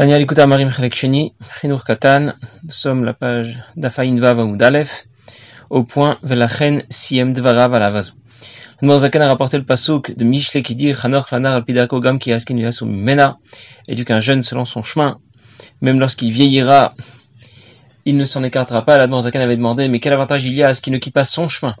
Tania Likuta Marim Chelek Sheni, Chinur Katan, nous sommes la page d'Afaïn Vav Amoud Aleph, au point Velachen Siem Dvarav Alavazu. Le Morzakan a rapporté le pasouk de Mishle qui dit Chanoch Lanar Alpidako Gam Ki Askin Mena, éduque jeune selon son chemin, même lorsqu'il vieillira, il ne s'en écartera pas. L'Admorzakan avait demandé Mais quel avantage il y a à ce qu'il ne quitte pas son chemin?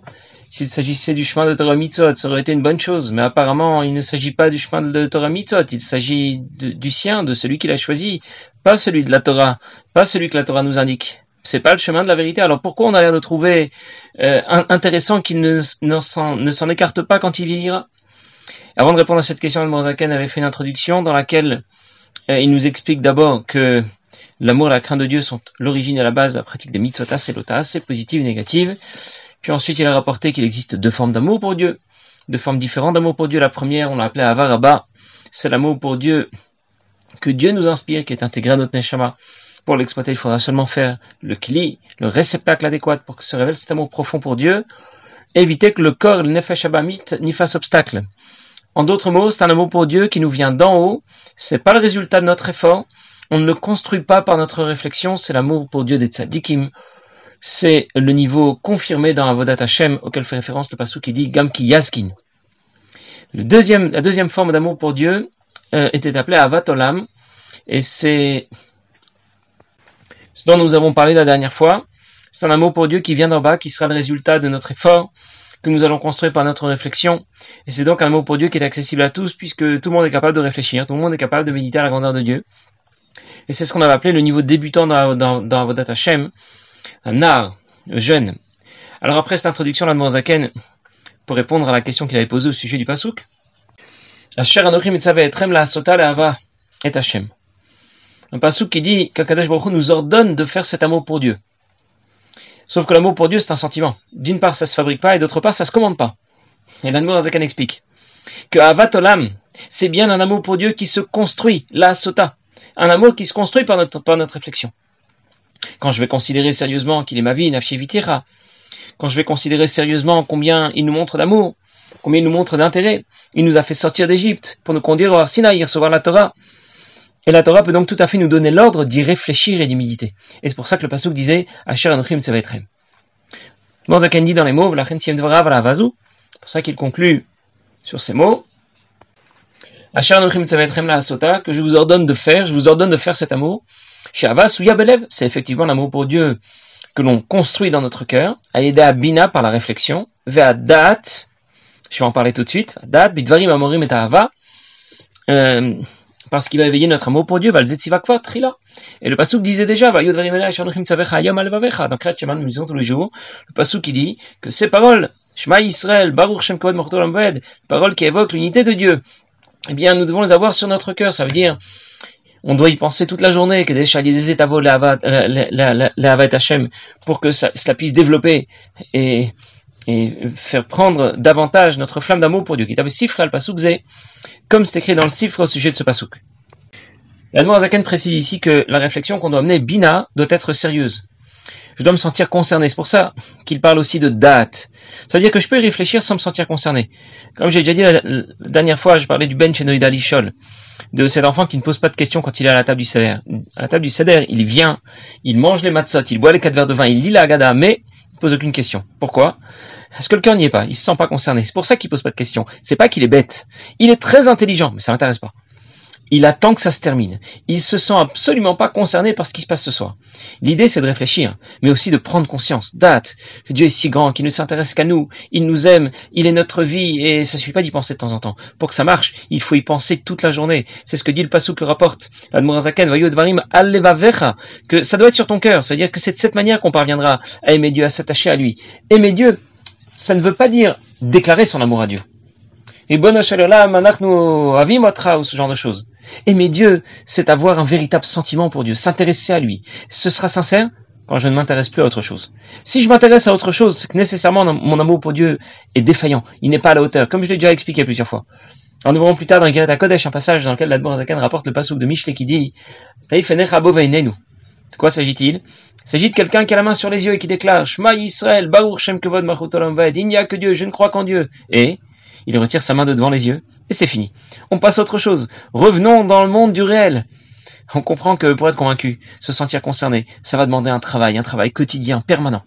S'il s'agissait du chemin de Torah Mitzot, ça aurait été une bonne chose. Mais apparemment, il ne s'agit pas du chemin de Torah Mitzot, il s'agit du sien, de celui qu'il a choisi, pas celui de la Torah, pas celui que la Torah nous indique. C'est pas le chemin de la vérité. Alors pourquoi on a l'air de trouver euh, intéressant qu'il ne, s'en écarte pas quand il vieillira Avant de répondre à cette question, Al-Morzaken avait fait une introduction dans laquelle euh, il nous explique d'abord que l'amour et la crainte de Dieu sont l'origine et la base de la pratique des mitzvot et lotas, c'est positive et négative. Puis ensuite, il a rapporté qu'il existe deux formes d'amour pour Dieu, deux formes différentes d'amour pour Dieu. La première, on l'a appelée Avaraba, c'est l'amour pour Dieu que Dieu nous inspire, qui est intégré à notre Neshama. Pour l'exploiter, il faudra seulement faire le kli, le réceptacle adéquat pour que se révèle cet amour profond pour Dieu, éviter que le corps, le nefesh abamit, n'y fasse obstacle. En d'autres mots, c'est un amour pour Dieu qui nous vient d'en haut, c'est pas le résultat de notre effort, on ne le construit pas par notre réflexion, c'est l'amour pour Dieu des tzadikim, c'est le niveau confirmé dans Avodat Hashem auquel fait référence le passou qui dit Gamki Yaskin. La deuxième forme d'amour pour Dieu euh, était appelée Avat Olam et c'est ce dont nous avons parlé la dernière fois. C'est un amour pour Dieu qui vient d'en bas, qui sera le résultat de notre effort que nous allons construire par notre réflexion. Et c'est donc un amour pour Dieu qui est accessible à tous puisque tout le monde est capable de réfléchir, tout le monde est capable de méditer à la grandeur de Dieu. Et c'est ce qu'on avait appelé le niveau débutant dans Avodat Hashem, un art, jeune. Alors après cette introduction, l'Admorazaken, pour répondre à la question qu'il avait posée au sujet du pasouk, Asher Anochim la Sota Ava et Hashem. Un pasouk qui dit qu'Akadash Baruch nous ordonne de faire cet amour pour Dieu. Sauf que l'amour pour Dieu, c'est un sentiment. D'une part, ça se fabrique pas, et d'autre part, ça se commande pas. Et l'Admorazaken explique que Avat Olam, c'est bien un amour pour Dieu qui se construit, la Sota. Un amour qui se construit par notre réflexion. Quand je vais considérer sérieusement qu'il est ma vie, Nafshevitira, quand je vais considérer sérieusement combien il nous montre d'amour, combien il nous montre d'intérêt, il nous a fait sortir d'Égypte pour nous conduire au Arsinaï, recevoir la Torah. Et la Torah peut donc tout à fait nous donner l'ordre d'y réfléchir et d'y méditer. Et c'est pour ça que le Pasuk disait Asher Anochim Tsevetrem. Morzaken dit dans les mots, c'est pour ça qu'il conclut sur ces mots. Asher Anochim Tsevetrem la Asota, que je vous ordonne de faire, je vous ordonne de faire cet amour c'est effectivement l'amour pour Dieu que l'on construit dans notre cœur, à Bina par la réflexion, Dat, je vais en parler tout de suite, Dat, Bidvarim Amorim et euh, parce qu'il va éveiller notre amour pour Dieu, Trila. Et le Pasuk disait déjà, dans Sheman, nous lisons tous les jours, le Pasuk qui dit que ces paroles, Shema Israël, Baruch Shem Kovod Mortol paroles qui évoquent l'unité de Dieu, eh bien, nous devons les avoir sur notre cœur, ça veut dire, on doit y penser toute la journée, que des Hashem, pour que cela puisse développer et, faire prendre davantage notre flamme d'amour pour Dieu. Comme c'est écrit dans le sifre au sujet de ce pasouk. La Zaken précise ici que la réflexion qu'on doit mener, bina, doit être sérieuse je dois me sentir concerné. C'est pour ça qu'il parle aussi de date. Ça veut dire que je peux y réfléchir sans me sentir concerné. Comme j'ai déjà dit la, dernière fois, je parlais du Ben Chenoïda Lishol, de cet enfant qui ne pose pas de questions quand il est à la table du Seder. À la table du Seder, il vient, il mange les matzot, il boit les quatre verres de vin, il lit la Haggadah, mais il pose aucune question. Pourquoi? Parce que le cœur n'y est pas, il se sent pas concerné. C'est pour ça qu'il pose pas de questions. C'est pas qu'il est bête. Il est très intelligent, mais ça l'intéresse pas il attend que ça se termine. Il se sent absolument pas concerné par ce qui se passe ce soir. L'idée, c'est de réfléchir, mais aussi de prendre conscience, date, que Dieu est si grand, qu'il ne s'intéresse qu'à nous, il nous aime, il est notre vie, et ça suffit pas d'y penser de temps en temps. Pour que ça marche, il faut y penser toute la journée. C'est ce que dit le passou que rapporte Admorazaken, que ça doit être sur ton cœur. C'est-à-dire que c'est de cette manière qu'on parviendra à aimer Dieu, à s'attacher à lui. Aimer Dieu, ça ne veut pas dire déclarer son amour à Dieu. Et bon ou ce genre de choses. Aimer Dieu, c'est avoir un véritable sentiment pour Dieu, s'intéresser à lui. Ce sera sincère quand je ne m'intéresse plus à autre chose. Si je m'intéresse à autre chose, c'est que nécessairement mon amour pour Dieu est défaillant. Il n'est pas à la hauteur, comme je l'ai déjà expliqué plusieurs fois. En nous plus tard dans Gereta Kodesh, un passage dans lequel l'Admor rapporte le pasouk de Mishle qui dit De quoi s'agit-il? Il s'agit de quelqu'un qui a la main sur les yeux et qui déclare Shema Yisrael, Baruch Shem Kevod Il n'y a que Dieu, je ne crois qu'en Dieu. Et il retire sa main de devant les yeux, et c'est fini. On passe à autre chose. Revenons dans le monde du réel. On comprend que pour être convaincu, se sentir concerné, ça va demander un travail, un travail quotidien, permanent.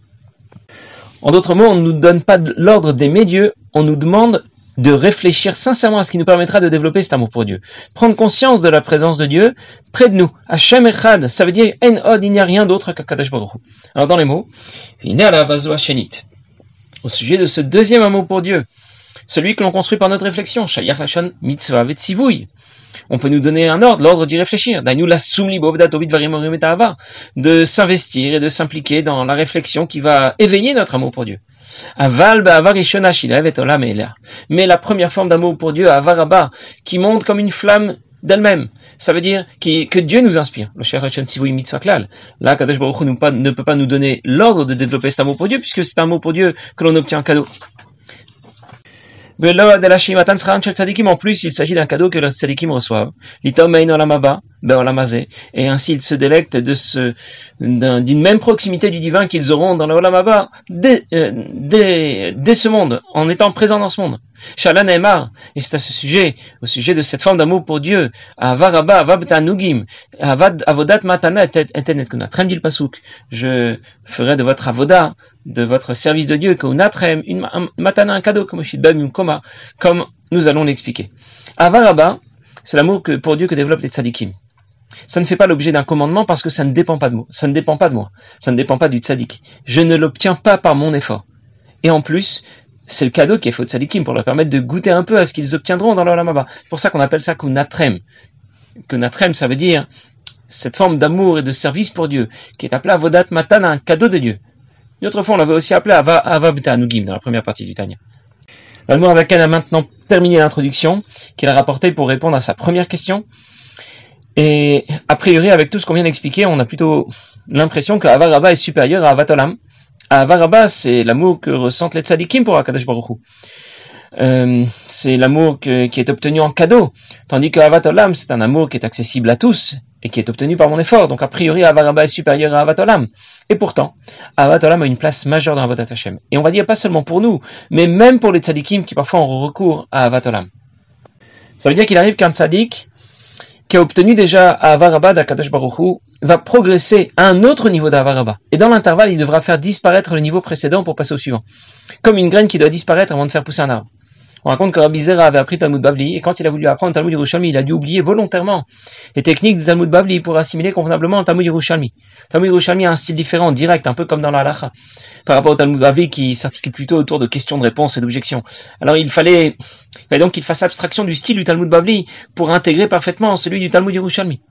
En d'autres mots, on ne nous donne pas l'ordre d'aimer Dieu, on nous demande de réfléchir sincèrement à ce qui nous permettra de développer cet amour pour Dieu. Prendre conscience de la présence de Dieu près de nous. Hashem Echad, ça veut dire En Od, il n'y a rien d'autre qu'Akadosh Baruch Alors dans les mots, au sujet de ce deuxième amour pour Dieu, celui que l'on construit par notre réflexion, Mitzvah. On peut nous donner un ordre, l'ordre d'y réfléchir. De s'investir et de s'impliquer dans la réflexion qui va éveiller notre amour pour Dieu. Mais la première forme d'amour pour Dieu, Avaraba, qui monte comme une flamme d'elle-même. Ça veut dire que Dieu nous inspire. Là, Kadosh Baruch ne peut pas nous donner l'ordre de développer cet amour pour Dieu, puisque c'est un amour pour Dieu que l'on obtient en cadeau. En plus, il s'agit d'un cadeau que les tzadikim reçoivent. Et ainsi, ils se délectent de ce, d'une même proximité du divin qu'ils auront dans le olamaba dès, euh, dès, dès, ce monde, en étant présents dans ce monde. Shala Neymar, et c'est à ce sujet, au sujet de cette forme d'amour pour Dieu, Avaraba, Avad, Avodat Matana, Etenet Trem dit le pasuk, je ferai de votre avoda, de votre service de Dieu, une matana, un cadeau, comme comme nous allons l'expliquer. Avaraba, c'est l'amour que, pour Dieu que développent les tzadikim. Ça ne fait pas l'objet d'un commandement parce que ça ne dépend pas de moi. Ça ne dépend pas de moi. Ça ne dépend pas du tzadik. Je ne l'obtiens pas par mon effort. Et en plus, c'est le cadeau qui est fait aux tzadikim pour leur permettre de goûter un peu à ce qu'ils obtiendront dans leur lamaba. C'est pour ça qu'on appelle ça kunatrem. Kunatrem, ça veut dire cette forme d'amour et de service pour Dieu, qui est appelée avodat matan, un cadeau de Dieu. Une autre fois, on l'avait aussi appelé avabta nugim dans la première partie du Tanya. Zaken a maintenant terminé l'introduction qu'il a rapportée pour répondre à sa première question. Et a priori, avec tout ce qu'on vient d'expliquer, on a plutôt l'impression que Avaraba est supérieur à Avatolam. Avaraba, c'est l'amour que ressentent les tzadikim pour Akadosh Baruch euh, c'est l'amour qui est obtenu en cadeau, tandis que Avatolam, c'est un amour qui est accessible à tous et qui est obtenu par mon effort. Donc a priori, Avaraba est supérieur à Avatolam. Et pourtant, Avatolam a une place majeure dans Avodat Hashem. Et on va dire pas seulement pour nous, mais même pour les tzadikim qui parfois ont recours à Avatolam. Ça veut dire qu'il arrive qu'un tzadik qui a obtenu déjà Avaraba d'Akadosh Baruchu va progresser à un autre niveau d'Avaraba. Et dans l'intervalle, il devra faire disparaître le niveau précédent pour passer au suivant. Comme une graine qui doit disparaître avant de faire pousser un arbre. On raconte que Rabbi Zera avait appris Talmud Bavli, et quand il a voulu apprendre Talmud Yerushalmi, il a dû oublier volontairement les techniques du Talmud Bavli pour assimiler convenablement le Talmud Yerushalmi. Talmud Yerushalmi a un style différent, direct, un peu comme dans la halacha, par rapport au Talmud Bavli qui s'articule plutôt autour de questions de réponses et d'objections. Alors il fallait, il fallait donc qu'il fasse abstraction du style du Talmud Bavli pour intégrer parfaitement celui du Talmud Yerushalmi.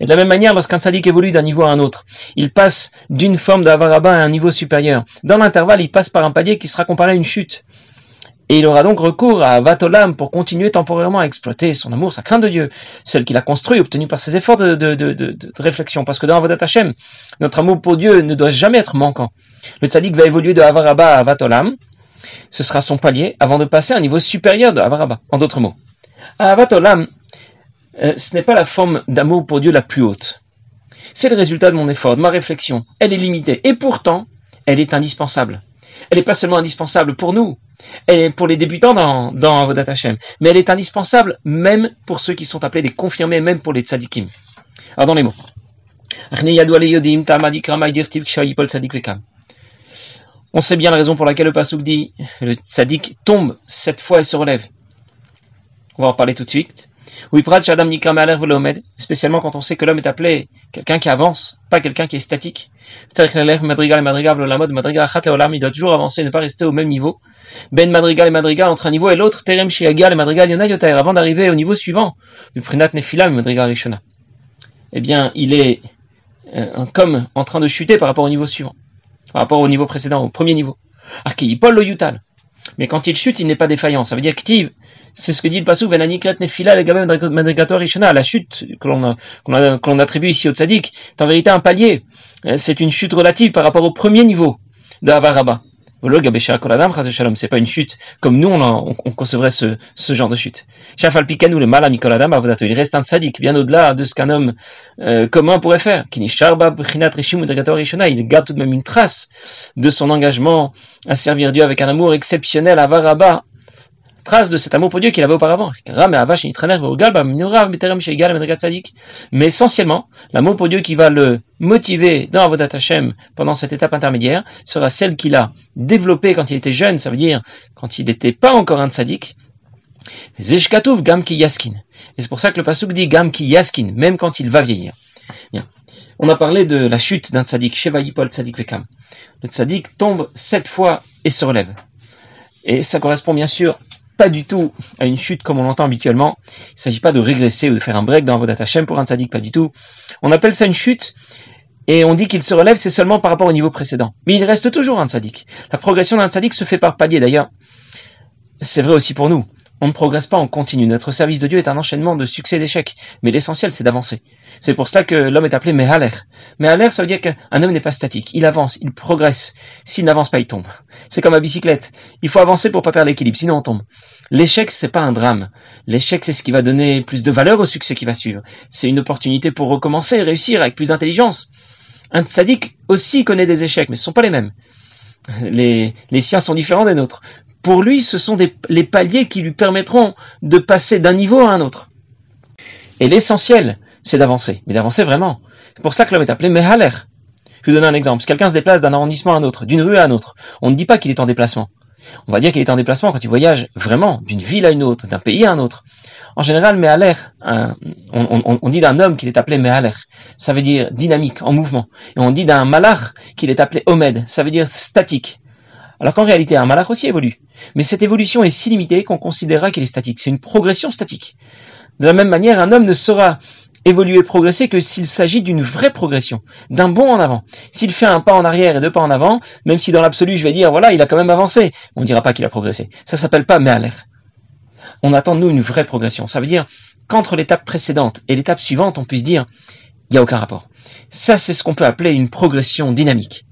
Et de la même manière, lorsqu'un tzaddik évolue d'un niveau à un autre, il passe d'une forme d'avaraba à un niveau supérieur. Dans l'intervalle, il passe par un palier qui sera comparé à une chute. Et il aura donc recours à Vatolam pour continuer temporairement à exploiter son amour, sa crainte de Dieu, celle qu'il a construite, obtenue par ses efforts de, réflexion. Parce que dans Avodat Hashem, notre amour pour Dieu ne doit jamais être manquant. Le tzaddik va évoluer de Avaraba à Vatolam. Ce sera son palier avant de passer à un niveau supérieur de Avaraba. En d'autres mots, Avatolam, euh, ce n'est pas la forme d'amour pour Dieu la plus haute. C'est le résultat de mon effort, de ma réflexion. Elle est limitée. Et pourtant, elle est indispensable elle n'est pas seulement indispensable pour nous, elle est pour les débutants dans, dans Avodat Hashem, mais elle est indispensable même pour ceux qui sont appelés des confirmés, même pour les tzadikim. Alors dans les mots. On sait bien la raison pour laquelle le pasuk dit le tzadik tombe sept fois et se relève. On va en parler tout de suite. Spécialement quand on sait que l'homme est appelé quelqu'un qui avance, pas quelqu'un qui est statique. Il doit toujours avancer, ne pas rester au même niveau. Ben madrigal et madrigal entre un niveau et l'autre. Terem shiagal et madrigal yonayotair. Avant d'arriver au niveau suivant, du prinat nefila madrigal rishona. Eh bien, il est euh, comme en train de chuter par rapport au niveau suivant, par rapport au niveau précédent, au premier niveau. Paul lo yutal. Mais quand il chute, il n'est pas défaillant. Ça veut dire que c'est ce que dit le passou, nefila la chute que l'on attribue ici au tzaddik, est en vérité un palier. Euh, c'est une chute relative par rapport au premier niveau de Avaraba. C'est pas une chute comme nous on, concevrait ce, genre de chute. Il reste un tzaddik bien au-delà de ce qu'un homme euh, commun pourrait faire. Il garde tout de même une trace de son engagement à servir Dieu avec un amour exceptionnel à Varaba trace de cet amour pour Dieu qu'il avait auparavant. Mais essentiellement, l'amour pour Dieu qui va le motiver dans Avodat Hashem pendant cette étape intermédiaire sera celle qu'il a développée quand il était jeune, ça veut dire quand il n'était pas encore un tzaddik. Et c'est pour ça que le pasuk dit gam ki yaskin, même quand il va vieillir. Bien. On a parlé de la chute d'un tzaddik, Sheva Yipol tzaddik vekam. Le tzaddik tombe sept fois et se relève. Et ça correspond bien sûr pas du tout à une chute comme on l'entend habituellement. Il ne s'agit pas de régresser ou de faire un break dans Avodat Hashem pour un tzaddik, pas du tout. On appelle ça une chute et on dit qu'il se relève, c'est seulement par rapport au niveau précédent. Mais il reste toujours un tzaddik. La progression d'un tzaddik se fait par palier d'ailleurs. C'est vrai aussi pour nous on ne progresse pas en continu. Notre service de Dieu est un enchaînement de succès et d'échecs. Mais l'essentiel, c'est d'avancer. C'est pour cela que l'homme est appelé Mehaler. Mehaler, ça veut dire qu'un homme n'est pas statique. Il avance, il progresse. S'il n'avance pas, il tombe. C'est comme à bicyclette. Il faut avancer pour pas perdre l'équilibre, sinon on tombe. L'échec, c'est pas un drame. L'échec, c'est ce qui va donner plus de valeur au succès qui va suivre. C'est une opportunité pour recommencer, réussir avec plus d'intelligence. Un tzaddik aussi connaît des échecs, mais ce ne sont pas les mêmes. Les, les siens sont différents des nôtres. Pour lui, ce sont les paliers qui lui permettront de passer d'un niveau à un autre. Et l'essentiel, c'est d'avancer, mais d'avancer vraiment. C'est pour cela que l'homme est appelé Mehaler. Je vais vous donner un exemple. Si quelqu'un se déplace d'un arrondissement à un autre, d'une rue à un autre, on ne dit pas qu'il est en déplacement. On va dire qu'il est en déplacement quand il voyage vraiment d'une ville à une autre, d'un pays à un autre. En général, Mehaler, on, dit d'un homme qu'il est appelé Mehaler. Ça veut dire dynamique, en mouvement. Et on dit d'un malach qu'il est appelé Omed. Ça veut dire statique. Alors qu'en réalité, un malach aussi évolue. Mais cette évolution est si limitée qu'on considérera qu'elle est statique. C'est une progression statique. De la même manière, un homme ne sera évoluer, progresser que s'il s'agit d'une vraie progression, d'un bond en avant. S'il fait un pas en arrière et deux pas en avant, même si dans l'absolu je vais dire voilà, il a quand même avancé, on ne dira pas qu'il a progressé. Ça s'appelle pas l'air. On attend de nous une vraie progression. Ça veut dire qu'entre l'étape précédente et l'étape suivante, on puisse dire il n'y a aucun rapport. Ça, c'est ce qu'on peut appeler une progression dynamique.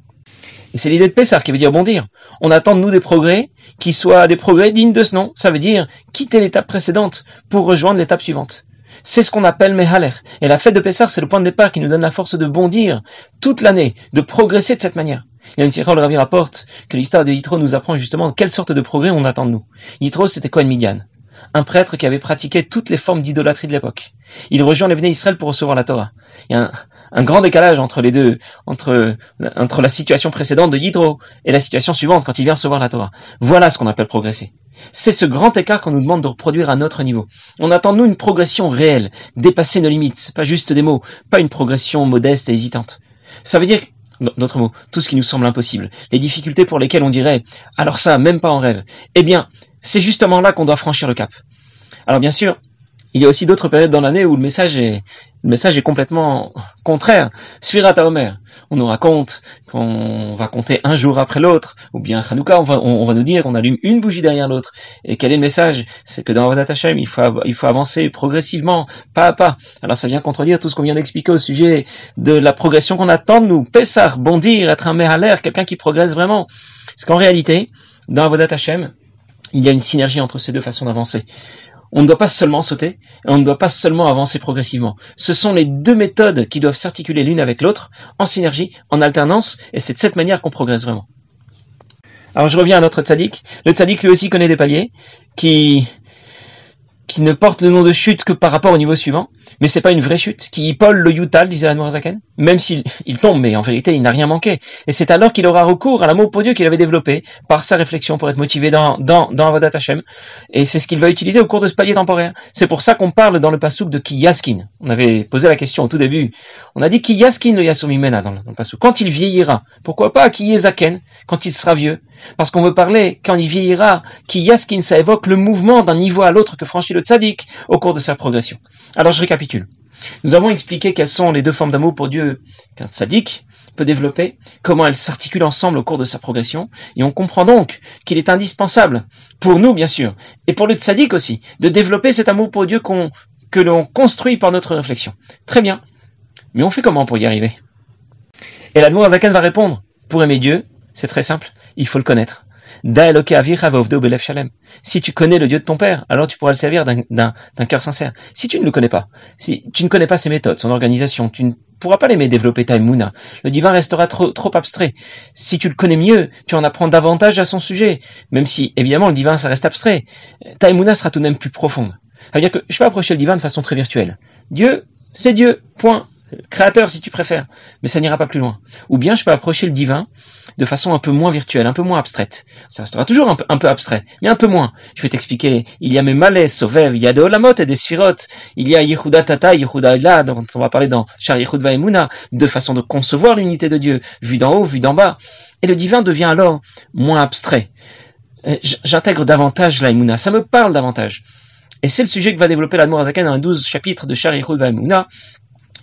Et c'est l'idée de Pessar qui veut dire bondir. On attend de nous des progrès qui soient des progrès dignes de ce nom. Ça veut dire quitter l'étape précédente pour rejoindre l'étape suivante. C'est ce qu'on appelle Mehaler. Et la fête de Pessar, c'est le point de départ qui nous donne la force de bondir toute l'année, de progresser de cette manière. Il y a une série, le Ravi rapporte que l'histoire de Yitro nous apprend justement quelle sorte de progrès on attend de nous. Yitro, c'était Cohen Midian, un prêtre qui avait pratiqué toutes les formes d'idolâtrie de l'époque. Il rejoint les Béné Israël pour recevoir la Torah. Il y a un, grand décalage entre les deux, entre, entre la situation précédente de Yitro et la situation suivante quand il vient recevoir la Torah. Voilà ce qu'on appelle progresser. C'est ce grand écart qu'on nous demande de reproduire à notre niveau. On attend nous une progression réelle, dépasser nos limites, pas juste des mots, pas une progression modeste et hésitante. Ça veut dire d'autres mots, tout ce qui nous semble impossible, les difficultés pour lesquelles on dirait alors ça, même pas en rêve. Eh bien, c'est justement là qu'on doit franchir le cap. Alors bien sûr, il y a aussi d'autres périodes dans l'année où le message est, le message est complètement contraire. Sfirat Omer. On nous raconte qu'on va compter un jour après l'autre, ou bien Hanouka, on va, on, va nous dire qu'on allume une bougie derrière l'autre. Et quel est le message? C'est que dans Vadat Hashem, il faut, il faut avancer progressivement, pas à pas. Alors ça vient contredire tout ce qu'on vient d'expliquer au sujet de la progression qu'on attend de nous. Pessar, bondir, être un à l'air, quelqu'un qui progresse vraiment. Parce qu'en réalité, dans Avodat Hashem, il y a une synergie entre ces deux façons d'avancer. On ne doit pas seulement sauter, et on ne doit pas seulement avancer progressivement. Ce sont les deux méthodes qui doivent s'articuler l'une avec l'autre, en synergie, en alternance, et c'est de cette manière qu'on progresse vraiment. Alors je reviens à notre tzaddik. Le tzaddik lui aussi connaît des paliers qui qui ne porte le nom de chute que par rapport au niveau suivant, mais c'est pas une vraie chute, qui Paul le Yutal, disait Zaken, même s'il il tombe, mais en vérité il n'a rien manqué. Et c'est alors qu'il aura recours à l'amour pour Dieu qu'il avait développé par sa réflexion pour être motivé dans, dans, dans Avodat Hashem. Et c'est ce qu'il va utiliser au cours de ce palier temporaire. C'est pour ça qu'on parle dans le pasouk de Kiyaskin. On avait posé la question au tout début. On a dit Kiyaskin le Yasumimena dans dans le pasouk. Quand il vieillira, pourquoi pas Kiyezaken, quand il sera vieux? Parce qu'on veut parler, quand il vieillira, Kiyaskin, ça évoque le mouvement d'un niveau à l'autre que franchit le tzaddik au cours de sa progression. Alors je récapitule. Nous avons expliqué quelles sont les deux formes d'amour pour Dieu qu'un tzaddik peut développer, comment elles s'articulent ensemble au cours de sa progression, et on comprend donc qu'il est indispensable, pour nous bien sûr, et pour le tzaddik aussi, de développer cet amour pour Dieu que l'on construit par notre réflexion. Très bien. Mais on fait comment pour y arriver? Et l'Admour Azaken va répondre, pour aimer Dieu, c'est très simple, il faut le connaître. Si tu connais le Dieu de ton père, alors tu pourras le servir d'un cœur sincère. Si tu ne le connais pas, si tu ne connais pas ses méthodes, son organisation, tu ne pourras pas l'aimer développer ta Mouna. Le divin restera trop, abstrait. Si tu le connais mieux, tu en apprends davantage à son sujet. Même si, évidemment, le divin, ça reste abstrait. Ta Mouna sera tout de même plus profonde. Ça veut dire que je peux approcher le divin de façon très virtuelle. Dieu, c'est Dieu, point créateur si tu préfères, mais ça n'ira pas plus loin. Ou bien je peux approcher le divin de façon un peu moins virtuelle, un peu moins abstraite. Ça restera toujours un peu, abstrait, mais un peu moins. Je vais t'expliquer. Il y a mes malais, Sovev, il y a des Olamot et des Sphirot, il y a Yehuda Tata, Yehuda Ella, dont on va parler dans Char Yehud Emuna, de façon de concevoir l'unité de Dieu, vue d'en haut, vue d'en bas. Et le divin devient alors moins abstrait. Euh, j'intègre davantage la Emuna, ça me parle davantage. Et c'est le sujet que va développer l'Admor Azaken dans les 12 chapitres de Char Yehud Emuna,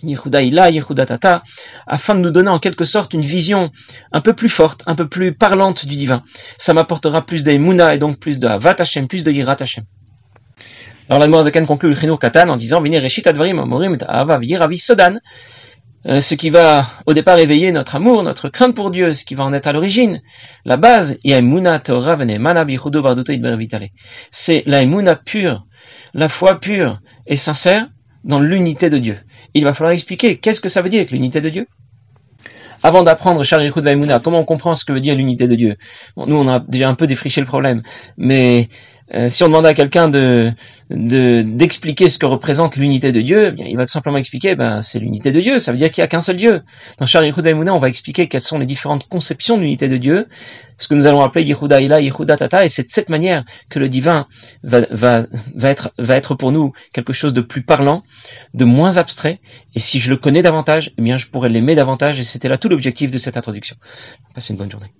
Yehuda Ila, Yehuda Tata, afin de nous donner en quelque sorte une vision un peu plus forte, un peu plus parlante du divin. Ça m'apportera plus d'Emouna et donc plus de Havat Hashem, plus de Yirat Hashem. Alors la Zaken conclut le Chinur Katan en disant Sodan. Euh, ce qui va au départ éveiller notre amour, notre crainte pour Dieu, ce qui va en être à l'origine, la base, c'est la pure, la foi pure et sincère dans l'unité de Dieu. Il va falloir expliquer qu'est-ce que ça veut dire l'unité de Dieu. Avant d'apprendre Sharichut Vaimuna, comment on comprend ce que veut dire l'unité de Dieu? Nous, on a déjà un peu défriché le problème, mais euh, si on demande à quelqu'un de d'expliquer ce que représente l'unité de Dieu, eh bien, il va tout simplement expliquer, ben, c'est l'unité de Dieu, ça veut dire qu'il n'y a qu'un seul Dieu. Dans Shari Yehuda on va expliquer quelles sont les différentes conceptions de l'unité de Dieu, ce que nous allons appeler Yehuda Ila, Yehuda Tata, et c'est de cette manière que le divin va, va, va, être, va être pour nous quelque chose de plus parlant, de moins abstrait, et si je le connais davantage, eh bien, je pourrais l'aimer davantage, et c'était là tout l'objectif de cette introduction. Passez une bonne journée.